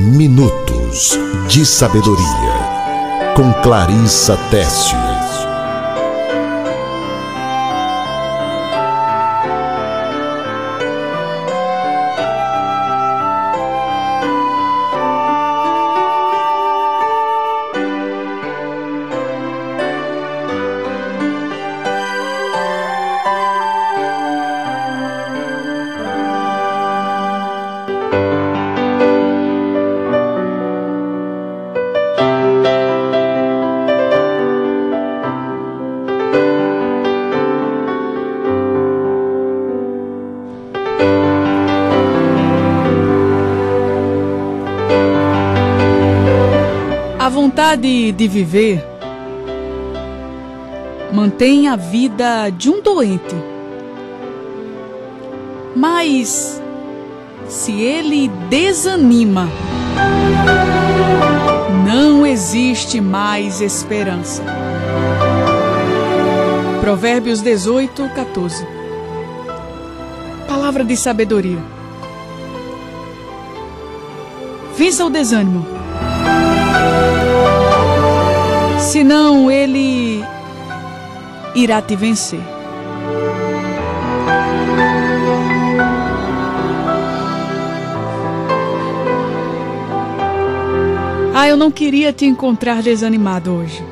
Minutos de Sabedoria, com Clarissa Tessius. De viver mantém a vida de um doente. Mas se ele desanima, não existe mais esperança. Provérbios 18, 14. Palavra de sabedoria. Vença o desânimo senão ele irá te vencer. Ah, eu não queria te encontrar desanimado hoje.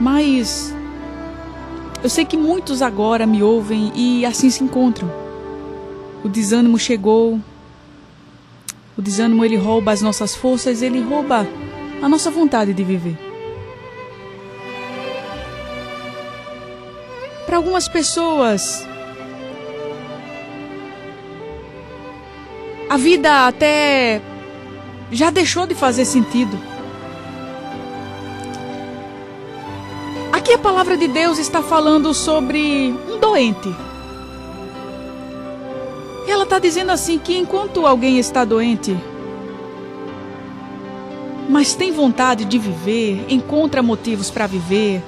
Mas eu sei que muitos agora me ouvem e assim se encontram. O desânimo chegou. O desânimo ele rouba as nossas forças, ele rouba a nossa vontade de viver. Para algumas pessoas, a vida até já deixou de fazer sentido. Aqui a palavra de Deus está falando sobre um doente. Ela está dizendo assim que enquanto alguém está doente, mas tem vontade de viver, encontra motivos para viver,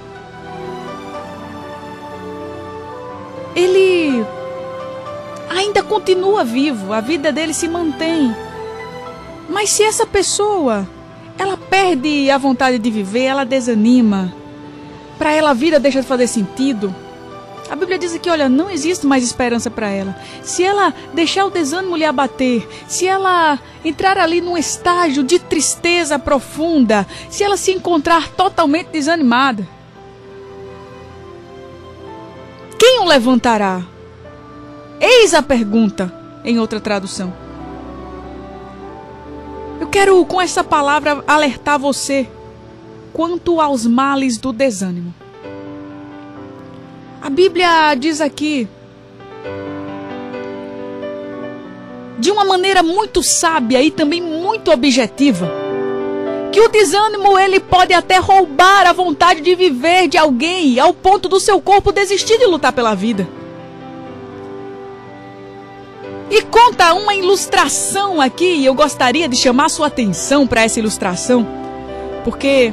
ele ainda continua vivo, a vida dele se mantém. Mas se essa pessoa, ela perde a vontade de viver, ela desanima, para ela a vida deixa de fazer sentido. A Bíblia diz que, olha, não existe mais esperança para ela. Se ela deixar o desânimo lhe abater, se ela entrar ali num estágio de tristeza profunda, se ela se encontrar totalmente desanimada, Quem o levantará? Eis a pergunta, em outra tradução. Eu quero com essa palavra alertar você quanto aos males do desânimo. A Bíblia diz aqui, de uma maneira muito sábia e também muito objetiva, que o desânimo ele pode até roubar a vontade de viver de alguém ao ponto do seu corpo desistir de lutar pela vida. E conta uma ilustração aqui, e eu gostaria de chamar sua atenção para essa ilustração, porque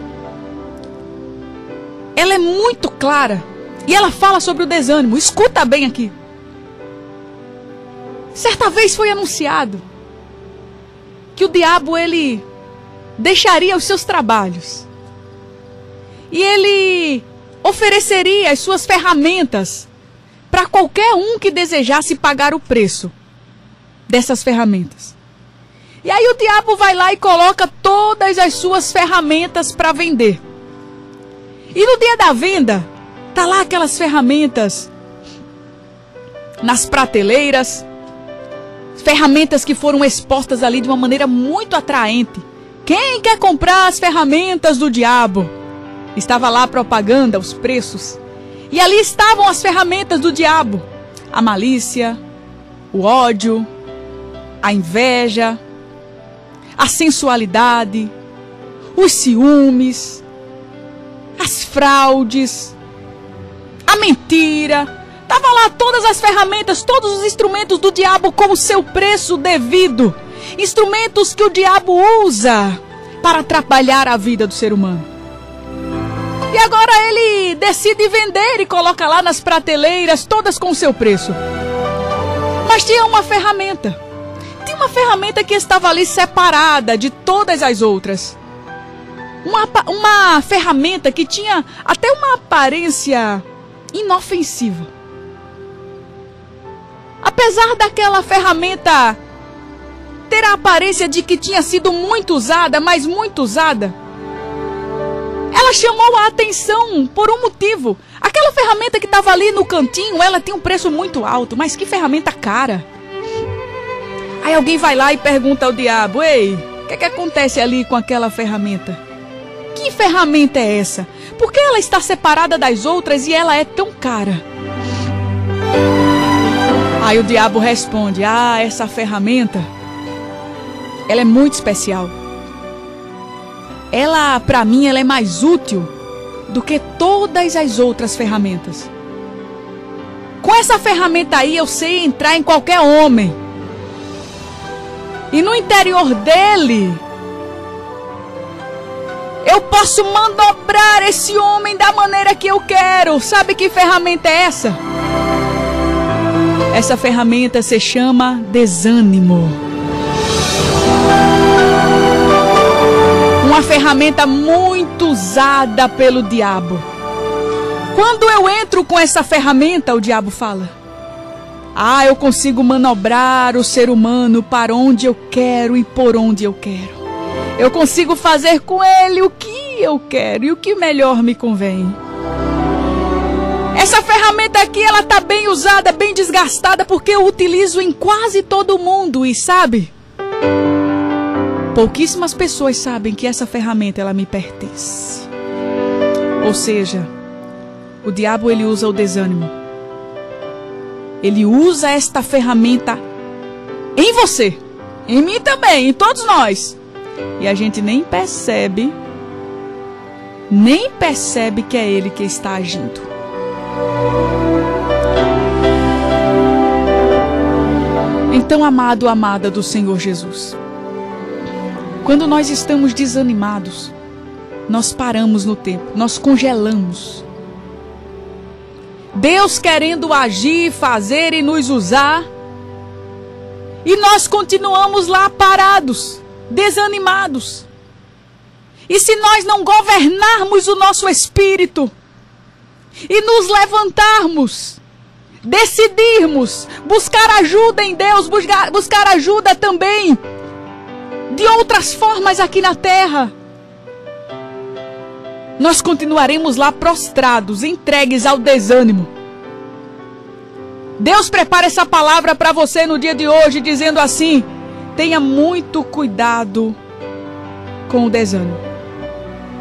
ela é muito clara e ela fala sobre o desânimo. Escuta bem aqui. Certa vez foi anunciado que o diabo ele deixaria os seus trabalhos. E ele ofereceria as suas ferramentas para qualquer um que desejasse pagar o preço dessas ferramentas. E aí o diabo vai lá e coloca todas as suas ferramentas para vender. E no dia da venda, tá lá aquelas ferramentas nas prateleiras, ferramentas que foram expostas ali de uma maneira muito atraente. Quem quer comprar as ferramentas do diabo? Estava lá a propaganda, os preços. E ali estavam as ferramentas do diabo: a malícia, o ódio, a inveja, a sensualidade, os ciúmes, as fraudes, a mentira. Tava lá todas as ferramentas, todos os instrumentos do diabo com o seu preço devido instrumentos que o diabo usa para atrapalhar a vida do ser humano. E agora ele decide vender e coloca lá nas prateleiras, todas com o seu preço. Mas tinha uma ferramenta. Tinha uma ferramenta que estava ali separada de todas as outras. Uma, uma ferramenta que tinha até uma aparência inofensiva. Apesar daquela ferramenta ter a aparência de que tinha sido muito usada, mas muito usada, ela chamou a atenção por um motivo. Aquela ferramenta que estava ali no cantinho, ela tem um preço muito alto, mas que ferramenta cara. Aí alguém vai lá e pergunta ao diabo: Ei, o que, é que acontece ali com aquela ferramenta? Que ferramenta é essa? Por que ela está separada das outras e ela é tão cara? Aí o diabo responde: Ah, essa ferramenta, ela é muito especial. Ela, para mim, ela é mais útil do que todas as outras ferramentas. Com essa ferramenta aí, eu sei entrar em qualquer homem. E no interior dele, eu posso manobrar esse homem da maneira que eu quero. Sabe que ferramenta é essa? Essa ferramenta se chama desânimo. Uma ferramenta muito usada pelo diabo. Quando eu entro com essa ferramenta, o diabo fala: Ah, eu consigo manobrar o ser humano para onde eu quero e por onde eu quero. Eu consigo fazer com ele o que eu quero e o que melhor me convém. Essa ferramenta aqui, ela tá bem usada, bem desgastada, porque eu utilizo em quase todo mundo e sabe? Pouquíssimas pessoas sabem que essa ferramenta ela me pertence. Ou seja, o diabo ele usa o desânimo. Ele usa esta ferramenta em você, em mim também, em todos nós. E a gente nem percebe, nem percebe que é ele que está agindo. Então, amado, amada do Senhor Jesus, quando nós estamos desanimados, nós paramos no tempo, nós congelamos. Deus querendo agir, fazer e nos usar, e nós continuamos lá parados desanimados. E se nós não governarmos o nosso espírito e nos levantarmos, decidirmos buscar ajuda em Deus, buscar, ajuda também de outras formas aqui na terra, nós continuaremos lá prostrados, entregues ao desânimo. Deus prepara essa palavra para você no dia de hoje, dizendo assim: Tenha muito cuidado com o desânimo.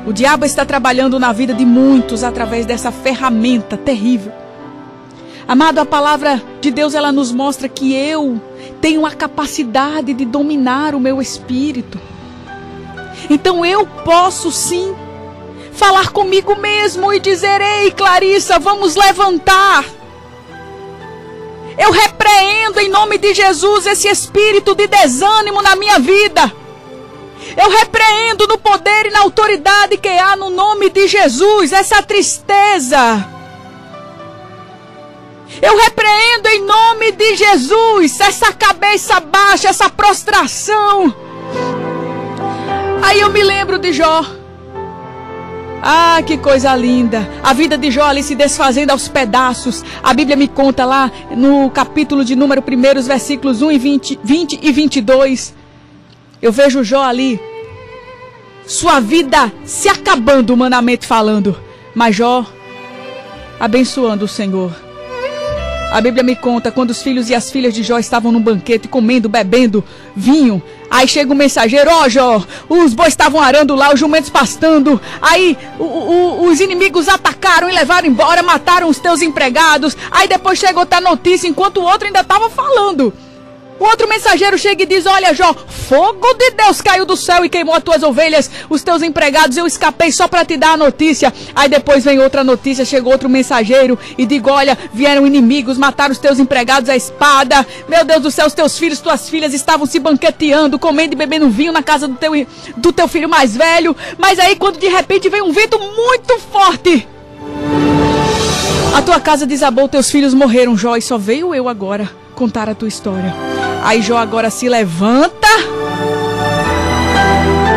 O diabo está trabalhando na vida de muitos através dessa ferramenta terrível. Amado, a palavra de Deus ela nos mostra que eu tenho a capacidade de dominar o meu espírito. Então eu posso sim falar comigo mesmo e dizer: Ei, Clarissa, vamos levantar. Eu repreendo em nome de Jesus esse espírito de desânimo na minha vida. Eu repreendo no poder e na autoridade que há no nome de Jesus essa tristeza. Eu repreendo em nome de Jesus essa cabeça baixa, essa prostração. Aí eu me lembro de Jó. Ah, que coisa linda! A vida de Jó ali se desfazendo aos pedaços. A Bíblia me conta lá no capítulo de número 1, versículos 1 e 20, 20 e 22. Eu vejo Jó ali, sua vida se acabando, humanamente falando. Mas Jó, abençoando o Senhor. A Bíblia me conta quando os filhos e as filhas de Jó estavam num banquete comendo, bebendo vinho. Aí chega o um mensageiro, ó oh, Jó, os bois estavam arando lá, os jumentos pastando. Aí o, o, os inimigos atacaram e levaram embora, mataram os teus empregados. Aí depois chega outra notícia, enquanto o outro ainda estava falando. O outro mensageiro chega e diz: Olha, Jó, fogo de Deus caiu do céu e queimou as tuas ovelhas, os teus empregados. Eu escapei só para te dar a notícia. Aí depois vem outra notícia, chegou outro mensageiro e digo: Olha, vieram inimigos, mataram os teus empregados à espada. Meu Deus do céu, os teus filhos, tuas filhas estavam se banqueteando, comendo e bebendo vinho na casa do teu, do teu filho mais velho. Mas aí, quando de repente vem um vento muito forte. A tua casa desabou, teus filhos morreram, Jó, e só veio eu agora contar a tua história. Aí Jó agora se levanta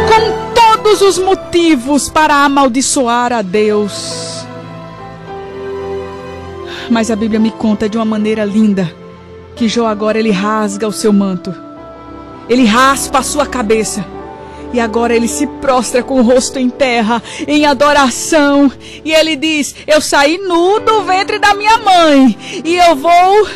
com todos os motivos para amaldiçoar a Deus. Mas a Bíblia me conta de uma maneira linda que Jó agora ele rasga o seu manto. Ele raspa a sua cabeça. E agora ele se prostra com o rosto em terra, em adoração. E ele diz: Eu saí nu do ventre da minha mãe. E eu vou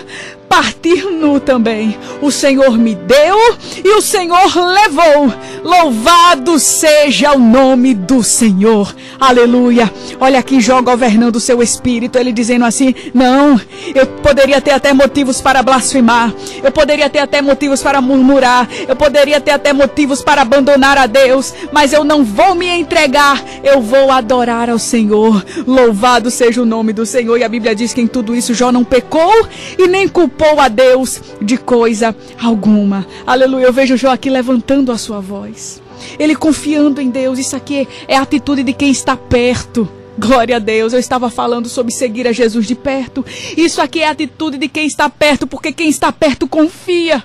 partir nu também. O Senhor me deu e o Senhor levou. Louvado seja o nome do Senhor. Aleluia. Olha aqui Jó governando o seu espírito, ele dizendo assim: Não, eu poderia ter até motivos para blasfemar, eu poderia ter até motivos para murmurar, eu poderia ter até motivos para abandonar a Deus, mas eu não vou me entregar, eu vou adorar ao Senhor. Louvado seja o nome do Senhor. E a Bíblia diz que em tudo isso Jó não pecou e nem culpou culpou a Deus de coisa alguma. Aleluia. Eu vejo Jó aqui levantando a sua voz. Ele confiando em Deus. Isso aqui é a atitude de quem está perto. Glória a Deus, eu estava falando sobre seguir a Jesus de perto. Isso aqui é a atitude de quem está perto, porque quem está perto confia.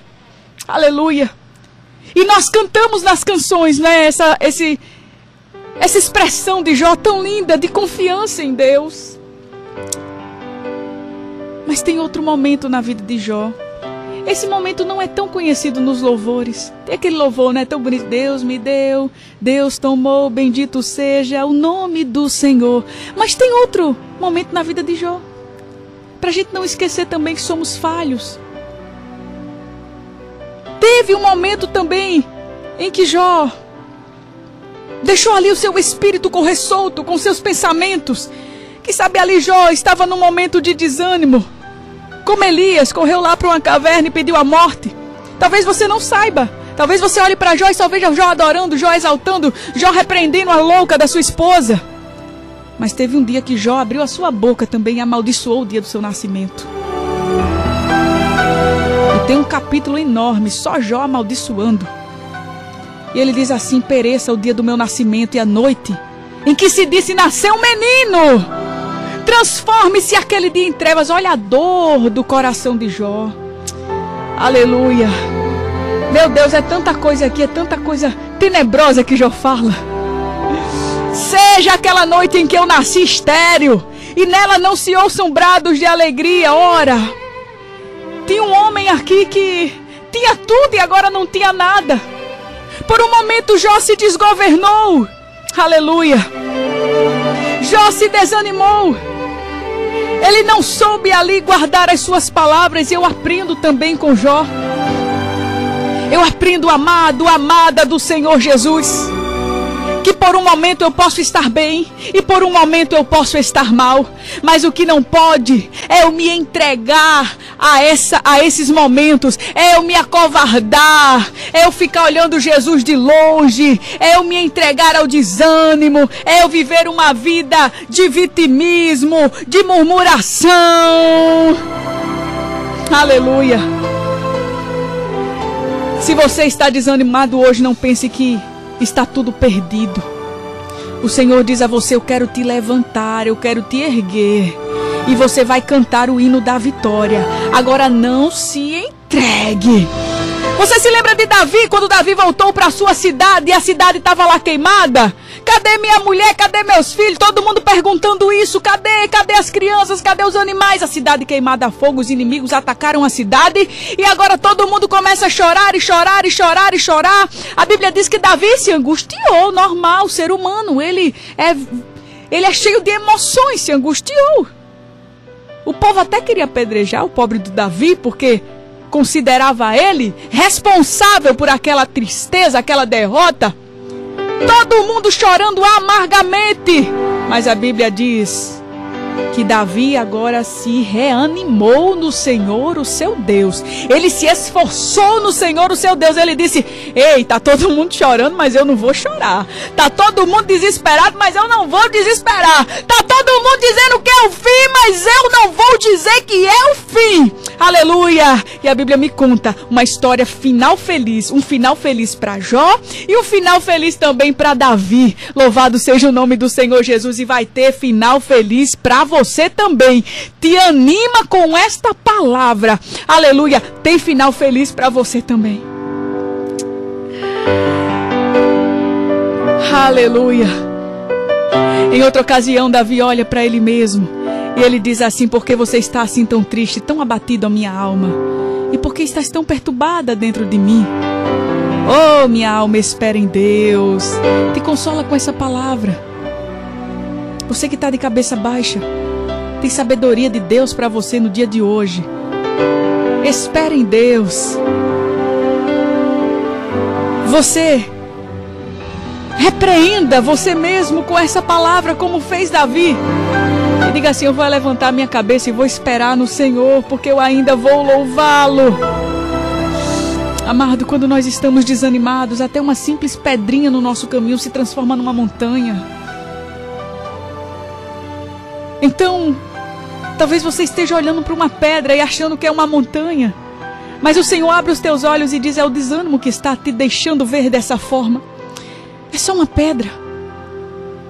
Aleluia. E nós cantamos nas canções, né? Essa, esse, essa expressão de Jó tão linda de confiança em Deus. Mas tem outro momento na vida de Jó. Esse momento não é tão conhecido nos louvores. Tem aquele louvor, né? Tão bonito. Deus me deu, Deus tomou, bendito seja o nome do Senhor. Mas tem outro momento na vida de Jó. Para a gente não esquecer também que somos falhos. Teve um momento também em que Jó deixou ali o seu espírito correr solto com seus pensamentos. Que sabe ali Jó estava num momento de desânimo como Elias correu lá para uma caverna e pediu a morte. Talvez você não saiba. Talvez você olhe para Jó e só veja Jó adorando, Jó exaltando, Jó repreendendo a louca da sua esposa. Mas teve um dia que Jó abriu a sua boca também e amaldiçoou o dia do seu nascimento. E tem um capítulo enorme, só Jó amaldiçoando. E ele diz assim: Pereça o dia do meu nascimento e a noite em que se disse nasceu um menino. Transforme-se aquele dia em trevas. Olha a dor do coração de Jó. Aleluia. Meu Deus, é tanta coisa aqui, é tanta coisa tenebrosa que Jó fala. Seja aquela noite em que eu nasci estéreo e nela não se ouçam brados de alegria. Ora, tinha um homem aqui que tinha tudo e agora não tinha nada. Por um momento Jó se desgovernou. Aleluia. Jó se desanimou. Ele não soube ali guardar as suas palavras. Eu aprendo também com Jó. Eu aprendo, amado, amada do Senhor Jesus que por um momento eu posso estar bem e por um momento eu posso estar mal, mas o que não pode é eu me entregar a essa a esses momentos, é eu me acovardar, é eu ficar olhando Jesus de longe, é eu me entregar ao desânimo, é eu viver uma vida de vitimismo, de murmuração. Aleluia. Se você está desanimado hoje, não pense que está tudo perdido. O Senhor diz a você: Eu quero te levantar, eu quero te erguer. E você vai cantar o hino da vitória. Agora não se entregue. Você se lembra de Davi quando Davi voltou para sua cidade e a cidade estava lá queimada? Cadê minha mulher? Cadê meus filhos? Todo mundo perguntando isso. Cadê? Cadê as crianças? Cadê os animais? A cidade queimada a fogo, os inimigos atacaram a cidade e agora todo mundo começa a chorar e chorar e chorar e chorar. A Bíblia diz que Davi se angustiou, normal, ser humano. Ele é ele é cheio de emoções, se angustiou. O povo até queria apedrejar o pobre do Davi, porque considerava ele responsável por aquela tristeza, aquela derrota. Todo mundo chorando amargamente. Mas a Bíblia diz que Davi agora se reanimou no Senhor, o seu Deus. Ele se esforçou no Senhor, o seu Deus. Ele disse: Ei, tá todo mundo chorando, mas eu não vou chorar. Tá todo mundo desesperado, mas eu não vou desesperar. Tá todo mundo dizendo que é o fim, mas eu não vou dizer que é o fim. Aleluia! E a Bíblia me conta uma história final feliz, um final feliz para Jó e um final feliz também para Davi. Louvado seja o nome do Senhor Jesus e vai ter final feliz para você também. Te anima com esta palavra. Aleluia! Tem final feliz para você também. Aleluia! Em outra ocasião, Davi olha para ele mesmo e ele diz assim: Por que você está assim tão triste, tão abatido a minha alma? E por que estás tão perturbada dentro de mim? Oh, minha alma, espera em Deus. Te consola com essa palavra. Você que está de cabeça baixa, tem sabedoria de Deus para você no dia de hoje. Espera em Deus. Você repreenda você mesmo com essa palavra, como fez Davi. E diga assim: Eu vou levantar minha cabeça e vou esperar no Senhor, porque eu ainda vou louvá-lo. Amado, quando nós estamos desanimados, até uma simples pedrinha no nosso caminho se transforma numa montanha. Então, talvez você esteja olhando para uma pedra e achando que é uma montanha. Mas o Senhor abre os teus olhos e diz: é o desânimo que está te deixando ver dessa forma. É só uma pedra.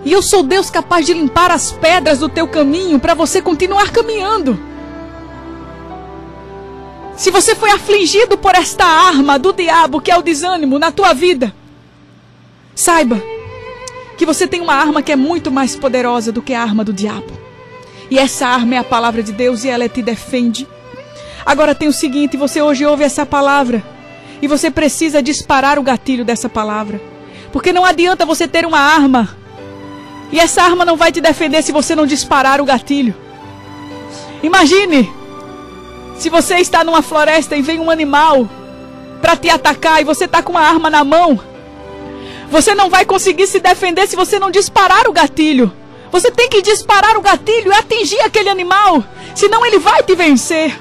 E eu sou Deus capaz de limpar as pedras do teu caminho para você continuar caminhando. Se você foi afligido por esta arma do diabo, que é o desânimo, na tua vida, saiba que você tem uma arma que é muito mais poderosa do que a arma do diabo. E essa arma é a palavra de Deus e ela te defende. Agora tem o seguinte: você hoje ouve essa palavra e você precisa disparar o gatilho dessa palavra. Porque não adianta você ter uma arma e essa arma não vai te defender se você não disparar o gatilho. Imagine se você está numa floresta e vem um animal para te atacar e você está com uma arma na mão. Você não vai conseguir se defender se você não disparar o gatilho. Você tem que disparar o gatilho e atingir aquele animal, senão ele vai te vencer.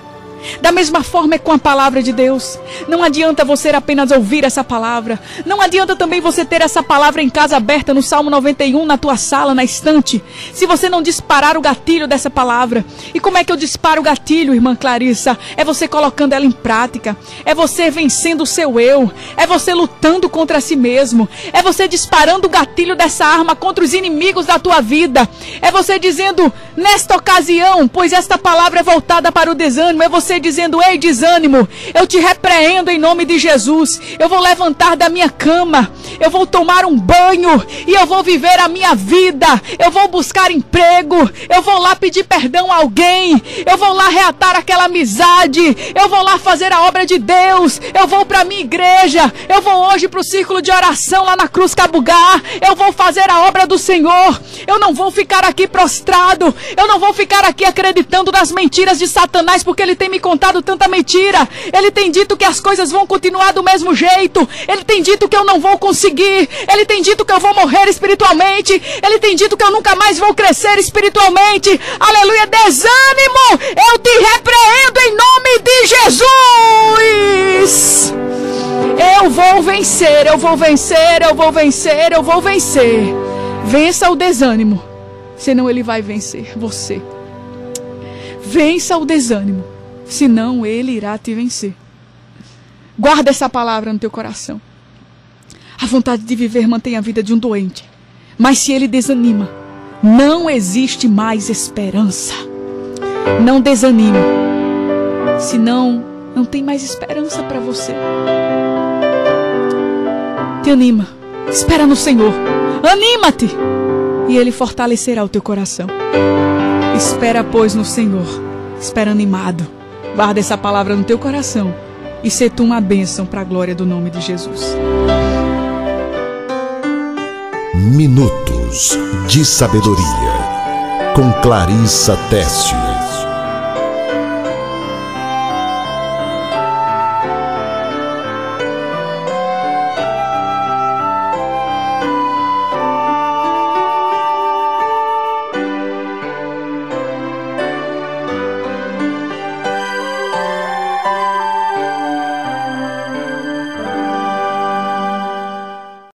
Da mesma forma é com a palavra de Deus. Não adianta você apenas ouvir essa palavra. Não adianta também você ter essa palavra em casa aberta no Salmo 91, na tua sala, na estante. Se você não disparar o gatilho dessa palavra. E como é que eu disparo o gatilho, irmã Clarissa? É você colocando ela em prática. É você vencendo o seu eu. É você lutando contra si mesmo. É você disparando o gatilho dessa arma contra os inimigos da tua vida. É você dizendo, nesta ocasião, pois esta palavra é voltada para o desânimo, é você você dizendo: Ei, desânimo, eu te repreendo em nome de Jesus. Eu vou levantar da minha cama, eu vou tomar um banho e eu vou viver a minha vida. Eu vou buscar emprego, eu vou lá pedir perdão a alguém, eu vou lá reatar aquela amizade, eu vou lá fazer a obra de Deus, eu vou para minha igreja, eu vou hoje para o círculo de oração lá na Cruz Cabugá, eu vou fazer a obra do Senhor. Eu não vou ficar aqui prostrado, eu não vou ficar aqui acreditando nas mentiras de Satanás porque ele tem me me contado tanta mentira. Ele tem dito que as coisas vão continuar do mesmo jeito. Ele tem dito que eu não vou conseguir. Ele tem dito que eu vou morrer espiritualmente. Ele tem dito que eu nunca mais vou crescer espiritualmente. Aleluia, desânimo. Eu te repreendo em nome de Jesus. Eu vou vencer, eu vou vencer, eu vou vencer, eu vou vencer. Vença o desânimo, senão ele vai vencer você. Vença o desânimo, senão ele irá te vencer. Guarda essa palavra no teu coração. A vontade de viver mantém a vida de um doente. Mas se ele desanima, não existe mais esperança. Não desanime. Senão, não tem mais esperança para você. Te anima. Espera no Senhor. Anima-te. E Ele fortalecerá o teu coração. Espera, pois, no Senhor. Espera animado Guarda essa palavra no teu coração e ser tu uma bênção para a glória do nome de Jesus. Minutos de Sabedoria com Clarissa Teste.